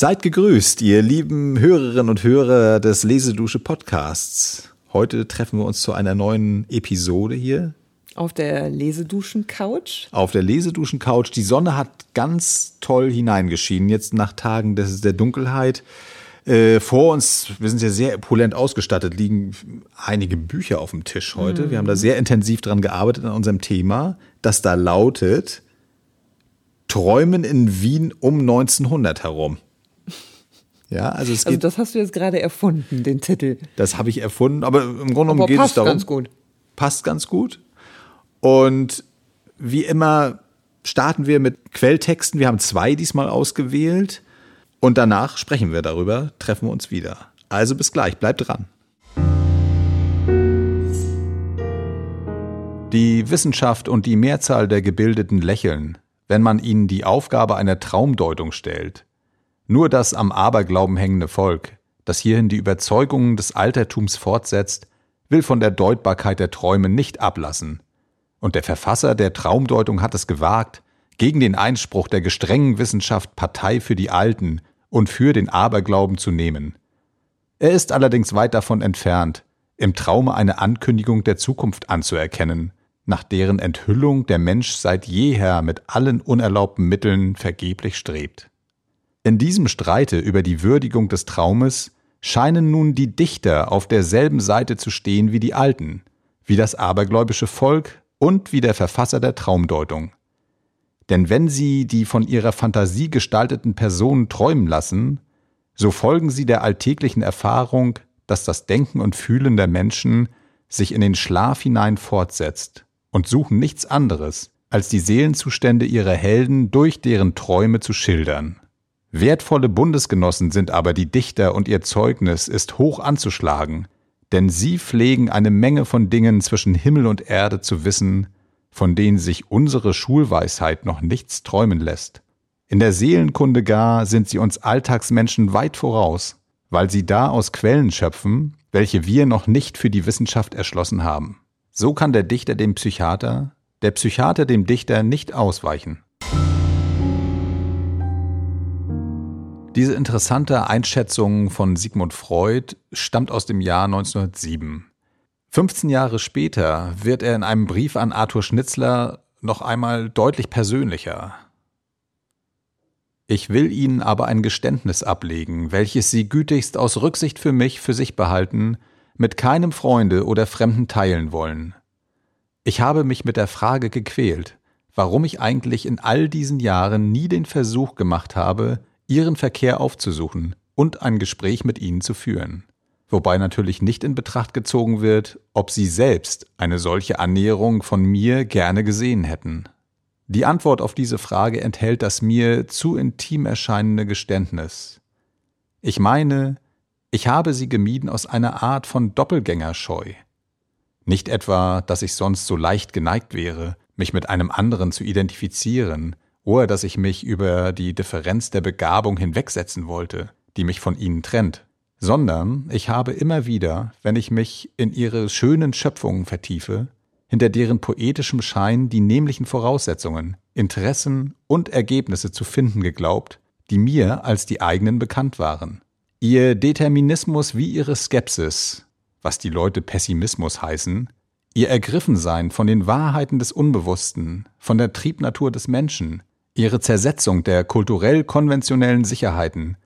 Seid gegrüßt, ihr lieben Hörerinnen und Hörer des Lesedusche Podcasts. Heute treffen wir uns zu einer neuen Episode hier. Auf der Leseduschen-Couch. Auf der Leseduschen-Couch. Die Sonne hat ganz toll hineingeschienen, jetzt nach Tagen des, der Dunkelheit. Äh, vor uns, wir sind ja sehr opulent ausgestattet, liegen einige Bücher auf dem Tisch heute. Mhm. Wir haben da sehr intensiv dran gearbeitet an unserem Thema, das da lautet Träumen in Wien um 1900 herum. Ja, also es also geht. Also das hast du jetzt gerade erfunden, den Titel. Das habe ich erfunden, aber im Grunde genommen geht es darum. Passt ganz gut. Passt ganz gut. Und wie immer starten wir mit Quelltexten. Wir haben zwei diesmal ausgewählt. Und danach sprechen wir darüber, treffen wir uns wieder. Also bis gleich, bleibt dran. Die Wissenschaft und die Mehrzahl der Gebildeten lächeln, wenn man ihnen die Aufgabe einer Traumdeutung stellt. Nur das am Aberglauben hängende Volk, das hierhin die Überzeugungen des Altertums fortsetzt, will von der Deutbarkeit der Träume nicht ablassen. Und der Verfasser der Traumdeutung hat es gewagt, gegen den Einspruch der gestrengen Wissenschaft Partei für die Alten und für den Aberglauben zu nehmen. Er ist allerdings weit davon entfernt, im Traume eine Ankündigung der Zukunft anzuerkennen, nach deren Enthüllung der Mensch seit jeher mit allen unerlaubten Mitteln vergeblich strebt. In diesem Streite über die Würdigung des Traumes scheinen nun die Dichter auf derselben Seite zu stehen wie die Alten, wie das abergläubische Volk und wie der Verfasser der Traumdeutung. Denn wenn sie die von ihrer Fantasie gestalteten Personen träumen lassen, so folgen sie der alltäglichen Erfahrung, dass das Denken und Fühlen der Menschen sich in den Schlaf hinein fortsetzt und suchen nichts anderes, als die Seelenzustände ihrer Helden durch deren Träume zu schildern. Wertvolle Bundesgenossen sind aber die Dichter und ihr Zeugnis ist hoch anzuschlagen, denn sie pflegen eine Menge von Dingen zwischen Himmel und Erde zu wissen, von denen sich unsere Schulweisheit noch nichts träumen lässt. In der Seelenkunde gar sind sie uns Alltagsmenschen weit voraus, weil sie da aus Quellen schöpfen, welche wir noch nicht für die Wissenschaft erschlossen haben. So kann der Dichter dem Psychiater, der Psychiater dem Dichter nicht ausweichen. Diese interessante Einschätzung von Sigmund Freud stammt aus dem Jahr 1907. 15 Jahre später wird er in einem Brief an Arthur Schnitzler noch einmal deutlich persönlicher. Ich will Ihnen aber ein Geständnis ablegen, welches Sie gütigst aus Rücksicht für mich für sich behalten, mit keinem Freunde oder Fremden teilen wollen. Ich habe mich mit der Frage gequält, warum ich eigentlich in all diesen Jahren nie den Versuch gemacht habe, ihren Verkehr aufzusuchen und ein Gespräch mit ihnen zu führen. Wobei natürlich nicht in Betracht gezogen wird, ob sie selbst eine solche Annäherung von mir gerne gesehen hätten. Die Antwort auf diese Frage enthält das mir zu intim erscheinende Geständnis. Ich meine, ich habe sie gemieden aus einer Art von Doppelgängerscheu. Nicht etwa, dass ich sonst so leicht geneigt wäre, mich mit einem anderen zu identifizieren, oder dass ich mich über die Differenz der Begabung hinwegsetzen wollte, die mich von ihnen trennt, sondern ich habe immer wieder, wenn ich mich in ihre schönen Schöpfungen vertiefe, hinter deren poetischem Schein die nämlichen Voraussetzungen, Interessen und Ergebnisse zu finden geglaubt, die mir als die eigenen bekannt waren. Ihr Determinismus wie ihre Skepsis, was die Leute Pessimismus heißen, ihr Ergriffensein von den Wahrheiten des Unbewussten, von der Triebnatur des Menschen, ihre Zersetzung der kulturell konventionellen Sicherheiten,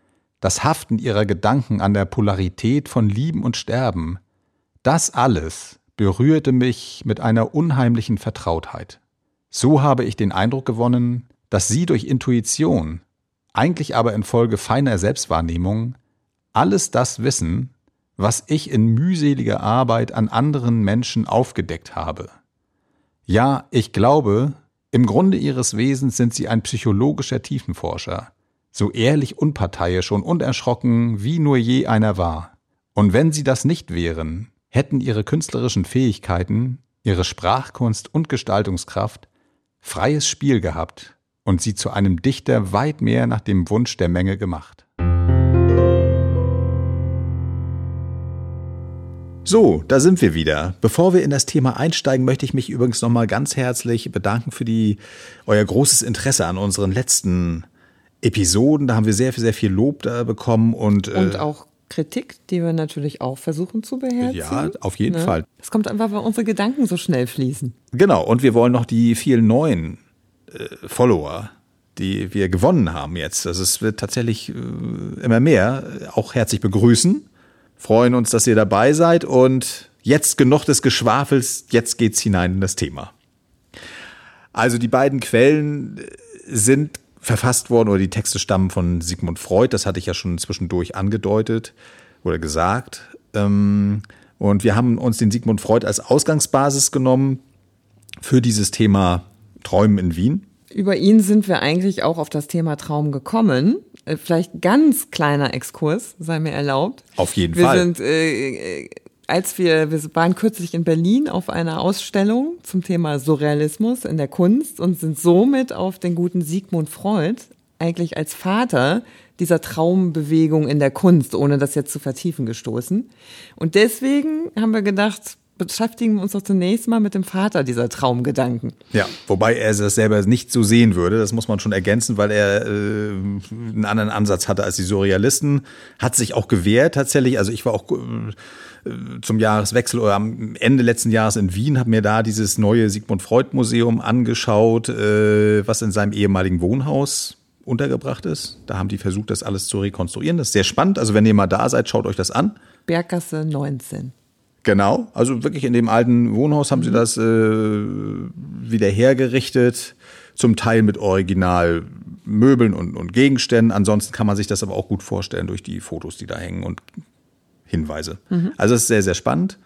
das Haften ihrer Gedanken an der Polarität von Lieben und Sterben, das alles berührte mich mit einer unheimlichen Vertrautheit. So habe ich den Eindruck gewonnen, dass sie durch Intuition, eigentlich aber infolge feiner Selbstwahrnehmung, alles das wissen, was ich in mühseliger Arbeit an anderen Menschen aufgedeckt habe. Ja, ich glaube, im Grunde ihres Wesens sind sie ein psychologischer Tiefenforscher, so ehrlich unparteiisch und unerschrocken, wie nur je einer war. Und wenn sie das nicht wären, hätten ihre künstlerischen Fähigkeiten, ihre Sprachkunst und Gestaltungskraft freies Spiel gehabt und sie zu einem Dichter weit mehr nach dem Wunsch der Menge gemacht. So, da sind wir wieder. Bevor wir in das Thema einsteigen, möchte ich mich übrigens nochmal ganz herzlich bedanken für die, euer großes Interesse an unseren letzten Episoden, da haben wir sehr, sehr viel Lob da bekommen und, und auch Kritik, die wir natürlich auch versuchen zu beherzigen. Ja, auf jeden ne? Fall. Es kommt einfach, weil unsere Gedanken so schnell fließen. Genau, und wir wollen noch die vielen neuen äh, Follower, die wir gewonnen haben jetzt. Also es wird tatsächlich äh, immer mehr, auch herzlich begrüßen. Freuen uns, dass ihr dabei seid und jetzt genug des Geschwafels, jetzt geht's hinein in das Thema. Also die beiden Quellen sind verfasst worden oder die Texte stammen von Sigmund Freud. Das hatte ich ja schon zwischendurch angedeutet oder gesagt. Ähm, und wir haben uns den Sigmund Freud als Ausgangsbasis genommen für dieses Thema Träumen in Wien. Über ihn sind wir eigentlich auch auf das Thema Traum gekommen. Äh, vielleicht ganz kleiner Exkurs, sei mir erlaubt. Auf jeden wir Fall. Wir sind äh, als wir, wir waren kürzlich in Berlin auf einer Ausstellung zum Thema Surrealismus in der Kunst und sind somit auf den guten Sigmund Freud eigentlich als Vater dieser Traumbewegung in der Kunst, ohne das jetzt zu vertiefen, gestoßen. Und deswegen haben wir gedacht, beschäftigen wir uns doch zunächst mal mit dem Vater dieser Traumgedanken. Ja, wobei er das selber nicht so sehen würde, das muss man schon ergänzen, weil er äh, einen anderen Ansatz hatte als die Surrealisten, hat sich auch gewehrt tatsächlich. Also ich war auch äh, zum Jahreswechsel oder am Ende letzten Jahres in Wien, habe mir da dieses neue Sigmund Freud Museum angeschaut, äh, was in seinem ehemaligen Wohnhaus untergebracht ist. Da haben die versucht, das alles zu rekonstruieren. Das ist sehr spannend. Also wenn ihr mal da seid, schaut euch das an. Berggasse 19. Genau, also wirklich in dem alten Wohnhaus haben mhm. sie das äh, wieder hergerichtet, zum Teil mit Originalmöbeln und, und Gegenständen. Ansonsten kann man sich das aber auch gut vorstellen durch die Fotos, die da hängen und Hinweise. Mhm. Also es ist sehr, sehr spannend.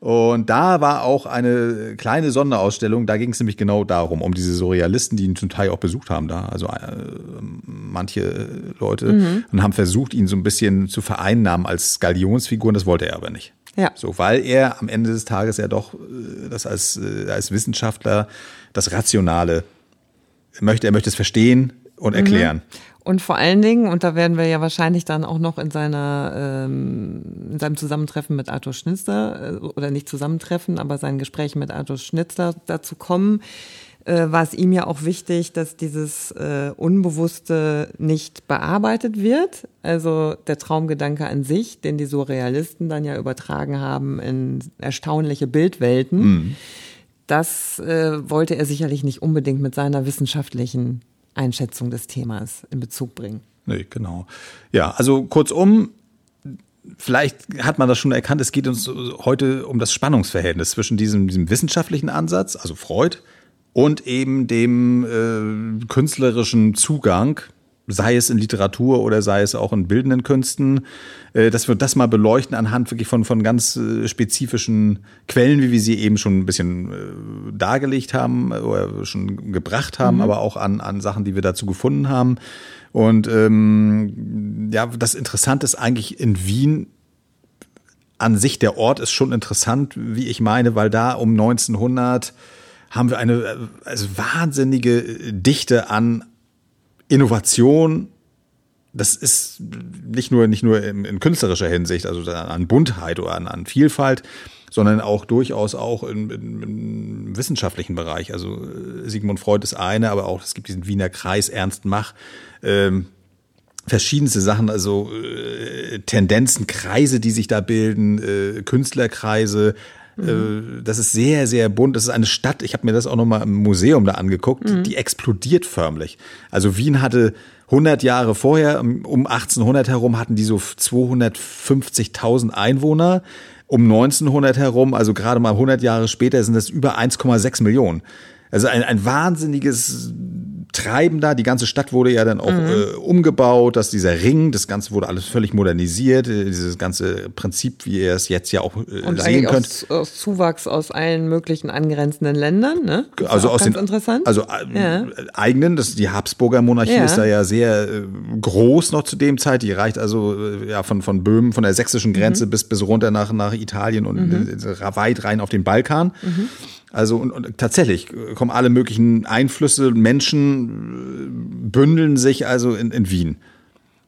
Und da war auch eine kleine Sonderausstellung, da ging es nämlich genau darum, um diese Surrealisten, die ihn zum Teil auch besucht haben da, also äh, manche Leute, mhm. und haben versucht, ihn so ein bisschen zu vereinnahmen als Galionsfiguren, das wollte er aber nicht. Ja. So, weil er am Ende des Tages ja doch äh, das als, äh, als Wissenschaftler das Rationale möchte, er möchte es verstehen und mhm. erklären. Mhm. Und vor allen Dingen, und da werden wir ja wahrscheinlich dann auch noch in seiner ähm, in seinem Zusammentreffen mit Arthur Schnitzler, äh, oder nicht Zusammentreffen, aber sein Gespräch mit Arthur Schnitzler dazu kommen, äh, war es ihm ja auch wichtig, dass dieses äh, Unbewusste nicht bearbeitet wird. Also der Traumgedanke an sich, den die Surrealisten dann ja übertragen haben in erstaunliche Bildwelten. Mhm. Das äh, wollte er sicherlich nicht unbedingt mit seiner wissenschaftlichen Einschätzung des Themas in Bezug bringen. Nee, genau. Ja, also kurzum, vielleicht hat man das schon erkannt, es geht uns heute um das Spannungsverhältnis zwischen diesem, diesem wissenschaftlichen Ansatz, also Freud, und eben dem äh, künstlerischen Zugang, sei es in Literatur oder sei es auch in bildenden Künsten, äh, dass wir das mal beleuchten anhand wirklich von, von ganz äh, spezifischen Quellen, wie wir sie eben schon ein bisschen äh, dargelegt haben oder schon gebracht haben, mhm. aber auch an, an Sachen, die wir dazu gefunden haben. Und ähm, ja, das Interessante ist eigentlich in Wien an sich, der Ort ist schon interessant, wie ich meine, weil da um 1900 haben wir eine also wahnsinnige Dichte an Innovation. Das ist nicht nur, nicht nur in, in künstlerischer Hinsicht, also an Buntheit oder an, an Vielfalt, sondern auch durchaus auch im, im, im wissenschaftlichen Bereich. Also äh, Sigmund Freud ist eine, aber auch es gibt diesen Wiener Kreis Ernst Mach. Ähm, verschiedenste Sachen, also äh, Tendenzen, Kreise, die sich da bilden, äh, Künstlerkreise, Mhm. Das ist sehr, sehr bunt. Das ist eine Stadt, ich habe mir das auch nochmal im Museum da angeguckt, mhm. die explodiert förmlich. Also Wien hatte 100 Jahre vorher, um 1800 herum, hatten die so 250.000 Einwohner. Um 1900 herum, also gerade mal 100 Jahre später, sind das über 1,6 Millionen. Also ein, ein wahnsinniges Treiben da. Die ganze Stadt wurde ja dann auch mhm. äh, umgebaut, dass dieser Ring, das Ganze wurde alles völlig modernisiert, äh, dieses ganze Prinzip, wie ihr es jetzt ja auch äh, Und sehen könnt. Aus, aus Zuwachs aus allen möglichen angrenzenden Ländern, ne? Das also aus den interessant. also äh, ja. eigenen, das die Habsburger Monarchie ja. ist da ja sehr äh, groß noch zu dem Zeit. Die reicht also äh, ja von von Böhmen, von der sächsischen Grenze mhm. bis bis runter nach nach Italien und mhm. weit rein auf den Balkan. Also und, und tatsächlich kommen alle möglichen Einflüsse, Menschen äh, bündeln sich also in, in Wien.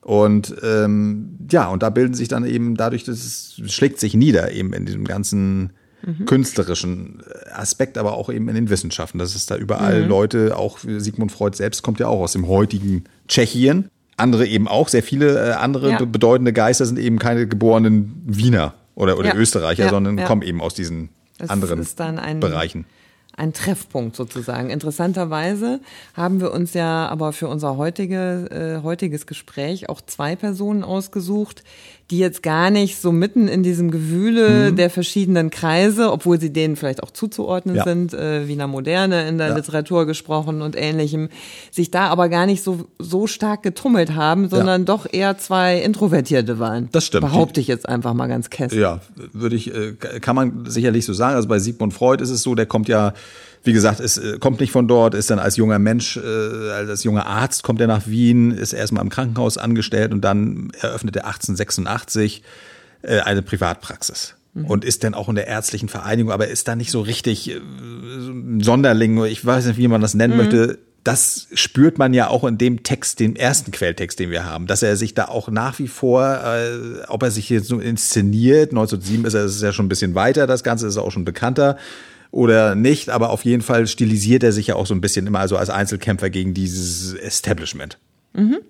Und ähm, ja, und da bilden sich dann eben dadurch, dass es schlägt sich nieder eben in diesem ganzen mhm. künstlerischen Aspekt, aber auch eben in den Wissenschaften. Das ist da überall mhm. Leute, auch Sigmund Freud selbst kommt ja auch aus dem heutigen Tschechien. andere eben auch, sehr viele äh, andere Ja. be- bedeutende Geister sind eben keine geborenen Wiener oder, oder Ja. Österreicher, Ja, sondern kommen eben aus diesen Das anderen ist dann ein, Bereichen. ein Treffpunkt sozusagen. Interessanterweise haben wir uns ja aber für unser heutige, äh, heutiges Gespräch auch zwei Personen ausgesucht, die jetzt gar nicht so mitten in diesem Gewühle der verschiedenen Kreise, obwohl sie denen vielleicht auch zuzuordnen Ja. sind, äh, Wiener Moderne in der Ja. Literatur gesprochen und ähnlichem, sich da aber gar nicht so, so stark getummelt haben, sondern doch eher zwei Introvertierte waren. Das stimmt. Behaupte ich jetzt einfach mal ganz kess. Ja, würde ich, äh, kann man sicherlich so sagen. Also bei Sigmund Freud ist es so, der kommt ja, wie gesagt, ist, äh, kommt nicht von dort, ist dann als junger Mensch, äh, als junger Arzt kommt er nach Wien, ist erstmal im Krankenhaus angestellt und dann eröffnet er 1886 äh, eine Privatpraxis. Und ist dann auch in der ärztlichen Vereinigung, aber ist da nicht so richtig äh, Sonderling, ich weiß nicht, wie man das nennen möchte. Das spürt man ja auch in dem Text, dem ersten Quelltext, den wir haben, dass er sich da auch nach wie vor, äh, ob er sich jetzt so inszeniert, 1907 ist er, ist es ja schon ein bisschen weiter, das Ganze ist auch schon bekannter oder nicht, aber auf jeden Fall stilisiert er sich ja auch so ein bisschen immer also als Einzelkämpfer gegen dieses Establishment.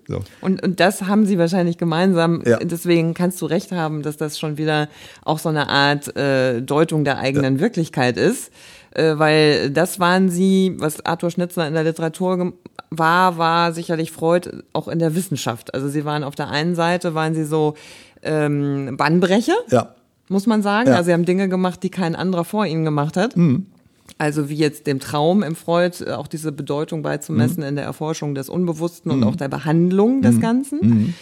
So. Und, und das haben sie wahrscheinlich gemeinsam. Ja. Deswegen kannst du recht haben, dass das schon wieder auch so eine Art äh, Deutung der eigenen Wirklichkeit ist. Äh, weil das waren sie, was Arthur Schnitzler in der Literatur war, war sicherlich Freud auch in der Wissenschaft. Also sie waren auf der einen Seite, waren sie so ähm, Bannbrecher, Ja. Muss man sagen. Ja. Also sie haben Dinge gemacht, die kein anderer vor ihnen gemacht hat. Also wie jetzt dem Traum im Freud äh, auch diese Bedeutung beizumessen in der Erforschung des Unbewussten und auch der Behandlung des Ganzen.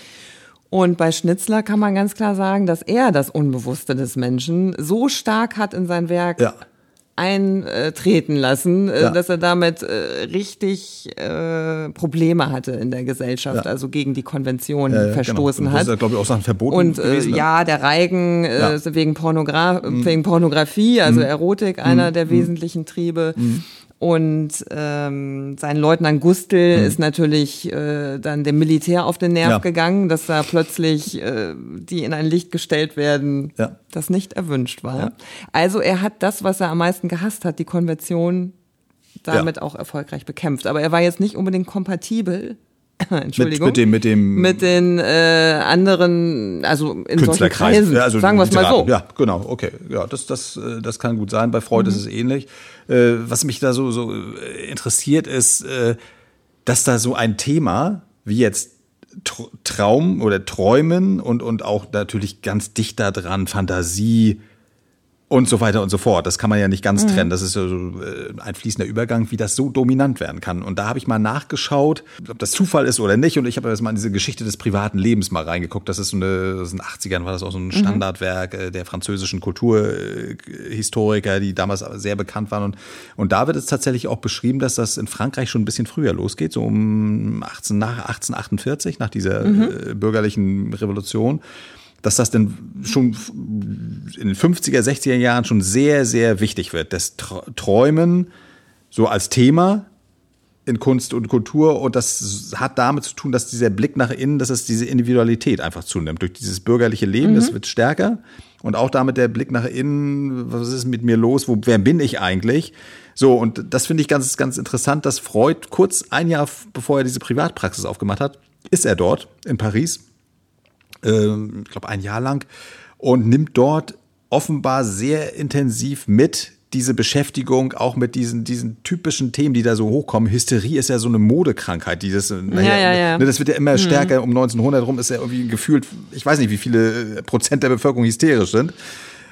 Und bei Schnitzler kann man ganz klar sagen, dass er das Unbewusste des Menschen so stark hat in sein Werk Ja. Eintreten lassen, äh, Ja. dass er damit äh, richtig äh, Probleme hatte in der Gesellschaft, Ja. also gegen die Konvention Ja, ja, verstoßen genau. hat. Das ist ja, glaube ich, auch Sachen verboten Und äh, gewesen. ne? ja, der Reigen äh. Mhm. wegen, Pornogra wegen Pornografie, also Erotik, einer der wesentlichen Triebe. Mhm. Und ähm, sein Leutnant Gustl ist natürlich äh, dann dem Militär auf den Nerv Mhm. Ja. gegangen, dass da plötzlich äh, die in ein Licht gestellt werden, Ja. das nicht erwünscht war. Ja. Also er hat das, was er am meisten gehasst hat, die Konvention, damit auch erfolgreich bekämpft. Aber er war jetzt nicht unbedingt kompatibel. Entschuldigung. mit dem- mit dem- mit den äh, anderen, also in solchen. Kreisen, Ja, also sagen wir es mal so. Ja, genau, okay. Ja, das, das, äh, das kann gut sein. Bei Freud Mhm. ist es ähnlich. Äh, Was mich da so, so äh, interessiert, ist, äh, dass da so ein Thema wie jetzt Tr- Traum oder Träumen und, und auch natürlich ganz dicht da dran Fantasie und so weiter und so fort. Das kann man ja nicht Mhm. ganz trennen. Das ist so äh, ein fließender Übergang, wie das so dominant werden kann. Und da habe ich mal nachgeschaut, ob das Zufall ist oder nicht. Und ich habe jetzt mal in diese Geschichte des privaten Lebens mal reingeguckt. Das ist so eine, das in den 80ern war das auch so ein Standardwerk äh, der französischen Kulturhistoriker, die damals sehr bekannt waren. Und, und da wird es tatsächlich auch beschrieben, dass das in Frankreich schon ein bisschen früher losgeht, so um 18, nach 1848, nach dieser äh, bürgerlichen Revolution dass das denn schon in den 50er, 60er Jahren schon sehr, sehr wichtig wird. Das Tr- Träumen so als Thema in Kunst und Kultur und das hat damit zu tun, dass dieser Blick nach innen, dass es diese Individualität einfach zunimmt. Durch dieses bürgerliche Leben, das wird stärker und auch damit der Blick nach innen, was ist mit mir los, wo, wer bin ich eigentlich? So, und das finde ich ganz, ganz interessant, dass Freud kurz ein Jahr bevor er diese Privatpraxis aufgemacht hat, ist er dort in Paris ähm, ich glaube, ein Jahr lang und nimmt dort offenbar sehr intensiv mit diese Beschäftigung auch mit diesen, diesen typischen Themen, die da so hochkommen. Hysterie ist ja so eine Modekrankheit, die das, naja, ja, ja. Ne, das wird ja immer stärker. Um 1900 rum ist ja irgendwie gefühlt, ich weiß nicht, wie viele Prozent der Bevölkerung hysterisch sind.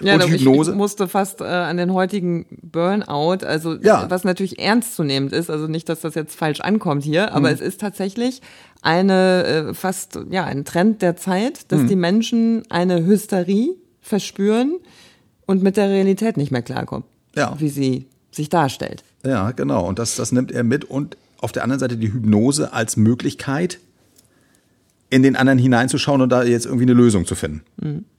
Ja, und Hypnose. Ich, ich musste fast äh, an den heutigen Burnout, also Ja. was natürlich ernstzunehmend ist, also nicht, dass das jetzt falsch ankommt hier, aber Mhm. es ist tatsächlich eine äh, fast ja ein Trend der Zeit, dass Mhm. die Menschen eine Hysterie verspüren und mit der Realität nicht mehr klarkommen, Ja. wie sie sich darstellt. Ja, genau. Und das, das nimmt er mit. Und auf der anderen Seite die Hypnose als Möglichkeit, in den anderen hineinzuschauen und da jetzt irgendwie eine Lösung zu finden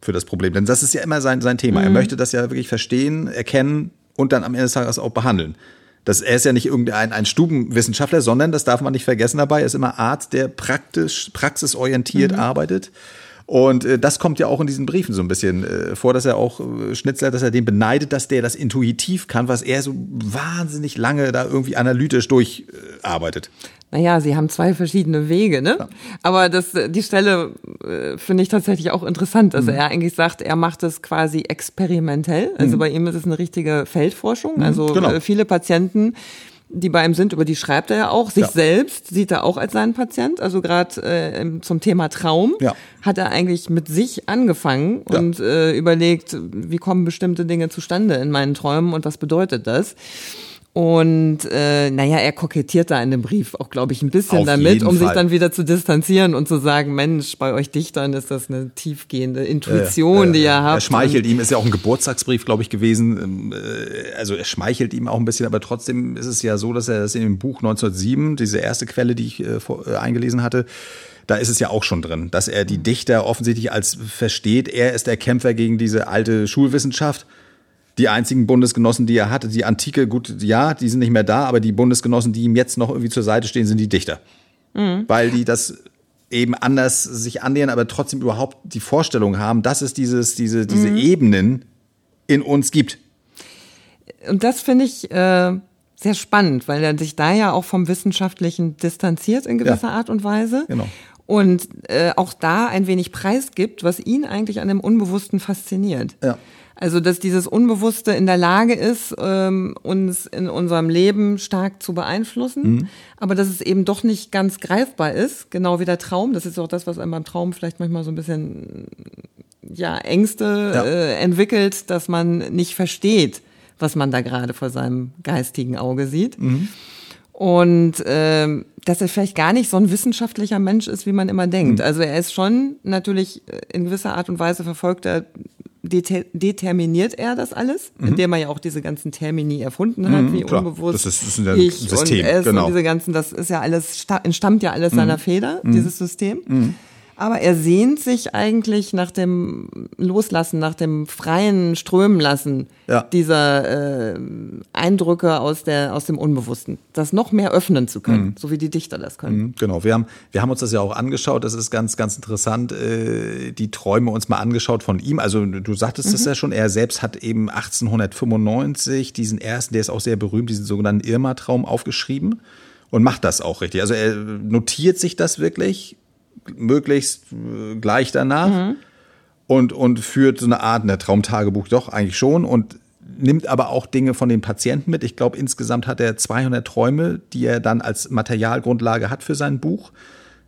für das Problem. Denn das ist ja immer sein, sein Thema. Er möchte das ja wirklich verstehen, erkennen und dann am Ende des Tages auch behandeln. Das, er ist ja nicht irgendein ein Stubenwissenschaftler, sondern, das darf man nicht vergessen dabei, er ist immer Arzt, der praktisch, praxisorientiert arbeitet Und äh, das kommt ja auch in diesen Briefen so ein bisschen äh, vor, dass er auch äh, Schnitzler, dass er den beneidet, dass der das intuitiv kann, was er so wahnsinnig lange da irgendwie analytisch durcharbeitet. Naja, sie haben zwei verschiedene Wege, ne? Ja. Aber das, die Stelle äh, finde ich tatsächlich auch interessant, dass mhm. er eigentlich sagt, er macht es quasi experimentell. Also mhm. bei ihm ist es eine richtige Feldforschung. Mhm, also genau. äh, viele Patienten die bei ihm sind, über die schreibt er ja auch. Sich ja. selbst sieht er auch als seinen Patient. Also gerade äh, zum Thema Traum ja. hat er eigentlich mit sich angefangen und äh, überlegt, wie kommen bestimmte Dinge zustande in meinen Träumen und was bedeutet das. Und äh, naja, er kokettiert da in dem Brief auch, glaube ich, ein bisschen Auf damit, um Fall. sich dann wieder zu distanzieren und zu sagen, Mensch, bei euch Dichtern ist das eine tiefgehende Intuition, äh, äh, die ihr habt. Er schmeichelt ihm, ist ja auch ein Geburtstagsbrief, glaube ich, gewesen. Ähm, äh, also er schmeichelt ihm auch ein bisschen, aber trotzdem ist es ja so, dass er das in dem Buch 1907, diese erste Quelle, die ich äh, vor, äh, eingelesen hatte, da ist es ja auch schon drin, dass er die Dichter offensichtlich als versteht, er ist der Kämpfer gegen diese alte Schulwissenschaft die einzigen Bundesgenossen, die er hatte, die Antike, gut, ja, die sind nicht mehr da, aber die Bundesgenossen, die ihm jetzt noch irgendwie zur Seite stehen, sind die Dichter. Mhm. Weil die das eben anders sich annähern, aber trotzdem überhaupt die Vorstellung haben, dass es dieses, diese, diese mhm. Ebenen in uns gibt. Und das finde ich äh, sehr spannend, weil er sich da ja auch vom Wissenschaftlichen distanziert in gewisser ja. Art und Weise. Genau. Und äh, auch da ein wenig preisgibt, was ihn eigentlich an dem Unbewussten fasziniert. Ja. Also, dass dieses Unbewusste in der Lage ist, ähm, uns in unserem Leben stark zu beeinflussen, mhm. aber dass es eben doch nicht ganz greifbar ist, genau wie der Traum. Das ist auch das, was einem beim Traum vielleicht manchmal so ein bisschen ja, Ängste ja. Äh, entwickelt, dass man nicht versteht, was man da gerade vor seinem geistigen Auge sieht. Mhm. Und ähm, dass er vielleicht gar nicht so ein wissenschaftlicher Mensch ist, wie man immer denkt. Mhm. Also er ist schon natürlich äh, in gewisser Art und Weise verfolgt er determiniert er das alles, mhm. indem er ja auch diese ganzen Termini erfunden hat, mhm, wie klar. unbewusst. Das ist, das ist ein ich System, und es genau. Und diese ganzen, das ist ja alles, entstammt ja alles mhm. seiner Feder, mhm. dieses System. Aber er sehnt sich eigentlich nach dem Loslassen, nach dem freien Strömen lassen ja. dieser äh, Eindrücke aus, der, aus dem Unbewussten. Das noch mehr öffnen zu können, mhm. so wie die Dichter das können. Mhm, genau, wir haben, wir haben uns das ja auch angeschaut. Das ist ganz, ganz interessant. Äh, die Träume uns mal angeschaut von ihm. Also du sagtest es mhm. ja schon, er selbst hat eben 1895 diesen ersten, der ist auch sehr berühmt, diesen sogenannten Irma-Traum aufgeschrieben und macht das auch richtig. Also er notiert sich das wirklich möglichst äh, gleich danach mhm. und, und führt so eine Art, ein Traumtagebuch doch eigentlich schon und nimmt aber auch Dinge von den Patienten mit. Ich glaube, insgesamt hat er 200 Träume, die er dann als Materialgrundlage hat für sein Buch.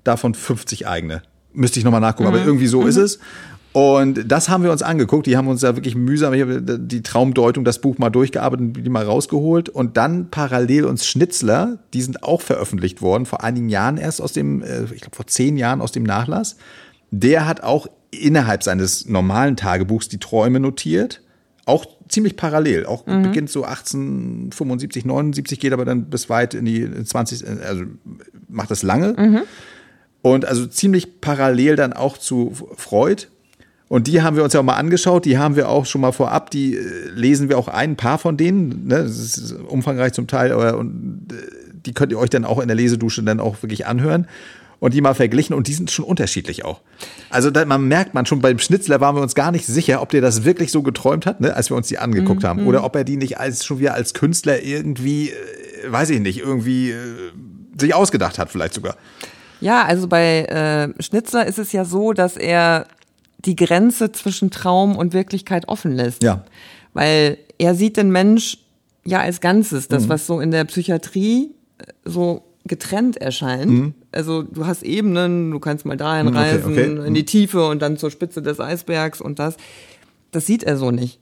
Davon 50 eigene. Müsste ich nochmal nachgucken, mhm. aber irgendwie so mhm. ist es. Und das haben wir uns angeguckt. Die haben uns da wirklich mühsam, ich habe die Traumdeutung, das Buch mal durchgearbeitet und die mal rausgeholt. Und dann parallel uns Schnitzler, die sind auch veröffentlicht worden, vor einigen Jahren erst aus dem, äh, ich glaube vor zehn Jahren aus dem Nachlass. Der hat auch innerhalb seines normalen Tagebuchs die Träume notiert. Auch ziemlich parallel. Auch mhm. beginnt so 1875, 79, geht aber dann bis weit in die 20, also macht das lange. Mhm. Und also ziemlich parallel dann auch zu Freud und die haben wir uns ja auch mal angeschaut, die haben wir auch schon mal vorab, die äh, lesen wir auch ein paar von denen, ne? das ist umfangreich zum Teil, aber und, äh, die könnt ihr euch dann auch in der Lesedusche dann auch wirklich anhören und die mal verglichen und die sind schon unterschiedlich auch. Also da, man merkt man schon, beim Schnitzler waren wir uns gar nicht sicher, ob der das wirklich so geträumt hat, ne, als wir uns die angeguckt mhm. haben oder ob er die nicht als schon wieder als Künstler irgendwie, äh, weiß ich nicht, irgendwie äh, sich ausgedacht hat vielleicht sogar. Ja, also bei äh, Schnitzler ist es ja so, dass er die Grenze zwischen Traum und Wirklichkeit offen lässt. Ja. Weil er sieht den Mensch ja als Ganzes, das, mhm. was so in der Psychiatrie äh, so getrennt erscheint. Mhm. Also du hast Ebenen, du kannst mal dahin mhm, reisen, okay, okay. in die mhm. Tiefe und dann zur Spitze des Eisbergs und das. Das sieht er so nicht.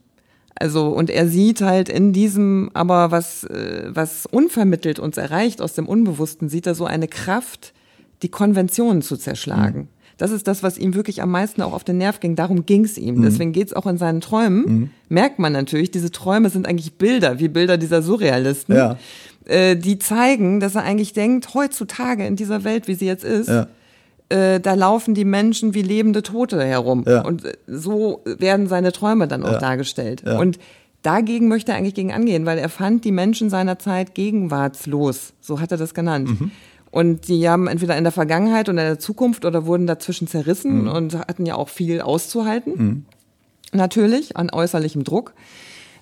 Also, und er sieht halt in diesem, aber was, äh, was unvermittelt uns erreicht aus dem Unbewussten, sieht er so eine Kraft, die Konventionen zu zerschlagen. Mhm. Das ist das, was ihm wirklich am meisten auch auf den Nerv ging. Darum ging es ihm. Mhm. Deswegen geht es auch in seinen Träumen. Mhm. Merkt man natürlich, diese Träume sind eigentlich Bilder, wie Bilder dieser Surrealisten. Ja. Äh, die zeigen, dass er eigentlich denkt, heutzutage in dieser Welt, wie sie jetzt ist, ja. äh, da laufen die Menschen wie lebende Tote herum. Ja. Und so werden seine Träume dann auch dargestellt. Und dagegen möchte er eigentlich gegen angehen, weil er fand die Menschen seiner Zeit gegenwartslos. So hat er das genannt. Mhm. Und die haben entweder in der Vergangenheit oder in der Zukunft oder wurden dazwischen zerrissen mhm. und hatten ja auch viel auszuhalten. Mhm. Natürlich, an äußerlichem Druck.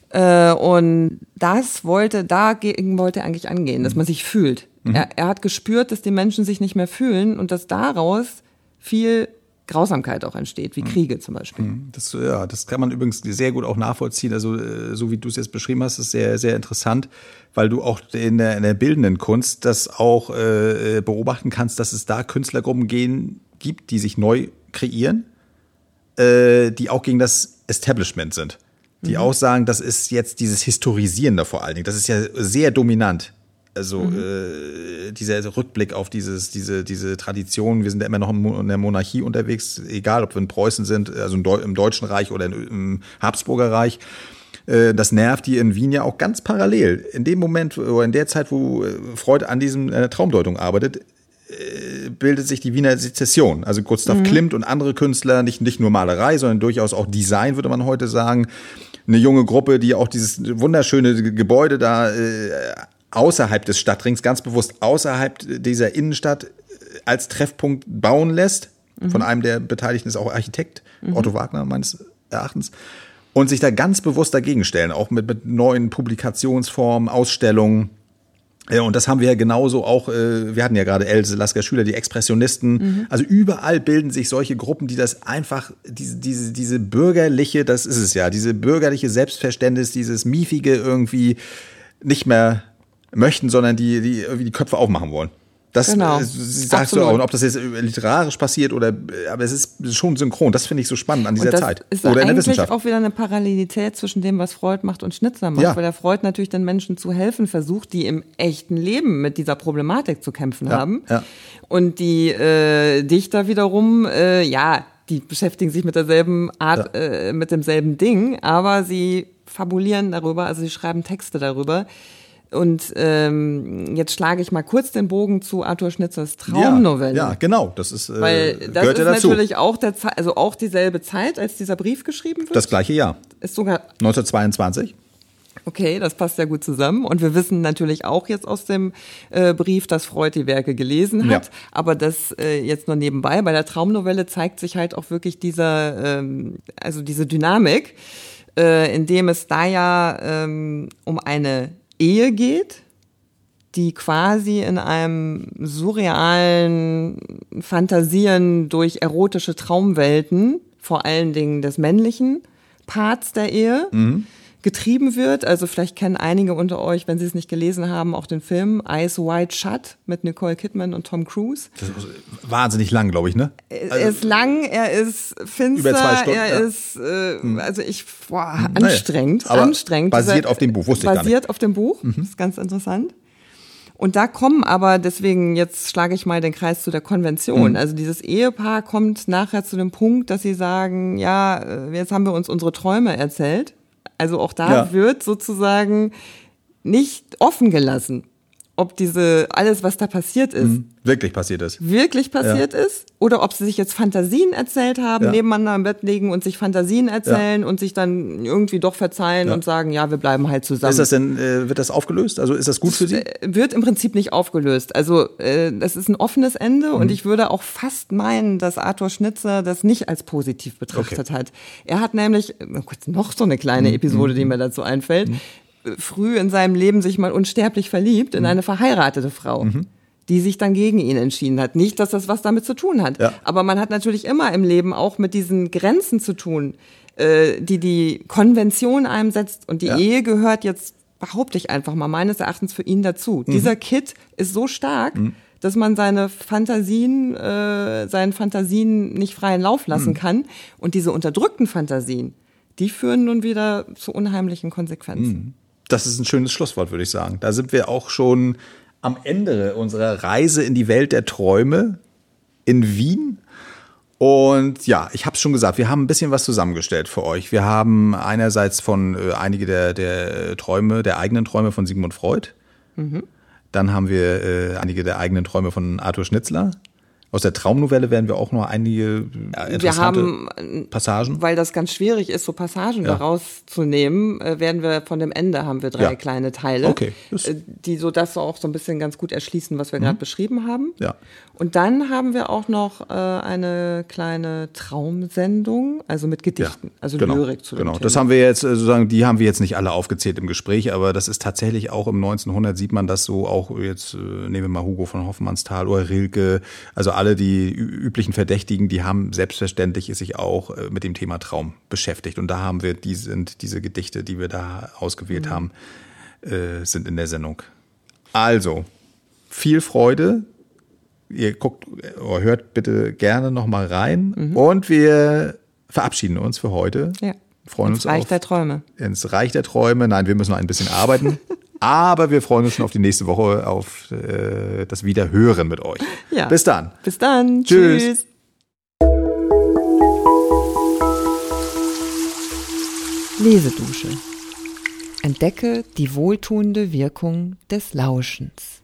Äh, und das wollte, dagegen wollte er eigentlich angehen, dass man sich fühlt. Mhm. Er, er hat gespürt, dass die Menschen sich nicht mehr fühlen und dass daraus viel Grausamkeit auch entsteht, wie mhm. Kriege zum Beispiel. Mhm. Das, ja, das kann man übrigens sehr gut auch nachvollziehen. Also äh, so wie du es jetzt beschrieben hast, ist sehr, sehr interessant, weil du auch in der, in der bildenden Kunst das auch äh, beobachten kannst, dass es da Künstlergruppen gehen, gibt, die sich neu kreieren, äh, die auch gegen das Establishment sind. Die mhm. auch sagen, das ist jetzt dieses Historisieren da vor allen Dingen. Das ist ja sehr dominant. Also mhm. äh, dieser Rückblick auf dieses, diese, diese Tradition, wir sind ja immer noch in der Monarchie unterwegs, egal ob wir in Preußen sind, also im Deutschen Reich oder im Habsburger Reich. Äh, das nervt die in Wien ja auch ganz parallel. In dem Moment oder in der Zeit, wo äh, Freud an diesem äh, Traumdeutung arbeitet, bildet sich die Wiener Sezession. Also Gustav mhm. Klimt und andere Künstler, nicht, nicht nur Malerei, sondern durchaus auch Design, würde man heute sagen. Eine junge Gruppe, die auch dieses wunderschöne Gebäude da äh, außerhalb des Stadtrings, ganz bewusst außerhalb dieser Innenstadt äh, als Treffpunkt bauen lässt. Mhm. Von einem der Beteiligten ist auch Architekt, mhm. Otto Wagner meines Erachtens. Und sich da ganz bewusst dagegen stellen, auch mit, mit neuen Publikationsformen, Ausstellungen. Ja, und das haben wir ja genauso auch, äh, wir hatten ja gerade Else Lasker Schüler, die Expressionisten. Mhm. Also überall bilden sich solche Gruppen, die das einfach, diese, diese, diese bürgerliche, das ist es ja, diese bürgerliche Selbstverständnis, dieses miefige irgendwie nicht mehr möchten, sondern die, die irgendwie die Köpfe aufmachen wollen. Das genau. äh, sagst Absolut. du auch. Und ob das jetzt literarisch passiert oder, aber es ist schon synchron. Das finde ich so spannend an dieser und das Zeit. Ist oder in der Wissenschaft. auch wieder eine Parallelität zwischen dem, was Freud macht und Schnitzer macht. Ja. Weil der Freud natürlich den Menschen zu helfen versucht, die im echten Leben mit dieser Problematik zu kämpfen ja. haben. Ja. Und die äh, Dichter wiederum, äh, ja, die beschäftigen sich mit derselben Art, äh, mit demselben Ding, aber sie fabulieren darüber, also sie schreiben Texte darüber und ähm, jetzt schlage ich mal kurz den Bogen zu Arthur Schnitzers Traumnovelle. Ja, ja genau. Das ist, äh, Weil das ist dazu. natürlich auch der Ze also auch dieselbe Zeit, als dieser Brief geschrieben wird. Das gleiche Jahr. Ist sogar 1922. Okay, das passt ja gut zusammen. Und wir wissen natürlich auch jetzt aus dem äh, Brief, dass Freud die Werke gelesen hat. Ja. Aber das äh, jetzt nur nebenbei. Bei der Traumnovelle zeigt sich halt auch wirklich dieser, ähm, also diese Dynamik, äh, indem es da ja ähm, um eine Ehe geht, die quasi in einem surrealen Fantasieren durch erotische Traumwelten, vor allen Dingen des männlichen Parts der Ehe, mhm. Getrieben wird. Also vielleicht kennen einige unter euch, wenn sie es nicht gelesen haben, auch den Film Eyes Wide Shut mit Nicole Kidman und Tom Cruise. Das ist wahnsinnig lang, glaube ich, ne? Er also ist lang, er ist finster, über zwei Stunden, er ja. ist, äh, hm. also ich, boah, anstrengend, naja, anstrengend. Basiert auf dem Buch, wusste ich gar nicht. Basiert auf dem Buch, mhm. ist ganz interessant. Und da kommen aber, deswegen jetzt schlage ich mal den Kreis zu der Konvention. Mhm. Also dieses Ehepaar kommt nachher zu dem Punkt, dass sie sagen, ja, äh, jetzt haben wir uns unsere Träume erzählt. Also auch da ja. wird sozusagen nicht offen gelassen ob diese alles, was da passiert ist, mhm. wirklich passiert ist, wirklich passiert ja. ist, oder ob sie sich jetzt Fantasien erzählt haben, ja. nebeneinander im Bett liegen und sich Fantasien erzählen ja. und sich dann irgendwie doch verzeihen und sagen, ja, wir bleiben halt zusammen. Ist das denn, äh, wird das aufgelöst? Also ist das gut für Sie? Äh, wird im Prinzip nicht aufgelöst. Also äh, das ist ein offenes Ende mhm. und ich würde auch fast meinen, dass Arthur Schnitzer das nicht als positiv betrachtet okay. hat. Er hat nämlich noch so eine kleine mhm. Episode, die mhm. mir dazu einfällt. Mhm früh in seinem Leben sich mal unsterblich verliebt in mhm. eine verheiratete Frau. Mhm. die sich dann gegen ihn entschieden hat. Nicht, dass das was damit zu tun hat. Ja. Aber man hat natürlich immer im Leben auch mit diesen Grenzen zu tun, äh, die die Konvention einem setzt. Und die ja. Ehe gehört jetzt, behaupte ich einfach mal, meines Erachtens für ihn dazu. Mhm. Dieser Kit ist so stark, mhm. dass man seine Fantasien, äh, seinen Fantasien nicht freien Lauf lassen mhm. kann. Und diese unterdrückten Fantasien, die führen nun wieder zu unheimlichen Konsequenzen. Das ist ein schönes Schlusswort, würde ich sagen. Da sind wir auch schon am Ende unserer Reise in die Welt der Träume in Wien. Und ja, ich habe es schon gesagt, wir haben ein bisschen was zusammengestellt für euch. Wir haben einerseits von äh, einige der, der Träume, der eigenen Träume von Sigmund Freud. Mhm. Dann haben wir äh, einige der eigenen Träume von Arthur Schnitzler. Aus der Traumnovelle werden wir auch noch einige äh, wir haben, Passagen. Weil das ganz schwierig ist, so Passagen ja. daraus zu nehmen, äh, werden wir von dem Ende haben wir drei ja. kleine Teile, okay. Äh, die so das auch so ein bisschen ganz gut erschließen, was wir mhm. gerade beschrieben haben. Ja. Und dann haben wir auch noch äh, eine kleine Traumsendung, also mit Gedichten, ja. also genau. Lyrik zu Genau, das haben wir jetzt sozusagen, die haben wir jetzt nicht alle aufgezählt im Gespräch, aber das ist tatsächlich auch im 1900 sieht man das so auch jetzt nehmen wir mal Hugo von Hoffmannsthal oder Rilke, also alle alle die üblichen Verdächtigen, die haben selbstverständlich sich auch äh, mit dem Thema Traum beschäftigt. Und da haben wir, die sind diese Gedichte, die wir da ausgewählt mhm. haben, äh, sind in der Sendung. Also, viel Freude. Ihr guckt oder hört bitte gerne nochmal rein. Mhm. Und wir verabschieden uns für heute. Ja. Freuen ins uns Reich auf, der Träume. Ins Reich der Träume. Nein, wir müssen noch ein bisschen arbeiten. Aber wir freuen uns schon auf die nächste Woche, auf äh, das Wiederhören mit euch. Ja. Bis dann. Bis dann. Tschüss. Tschüss. Lesedusche. Entdecke die wohltuende Wirkung des Lauschens.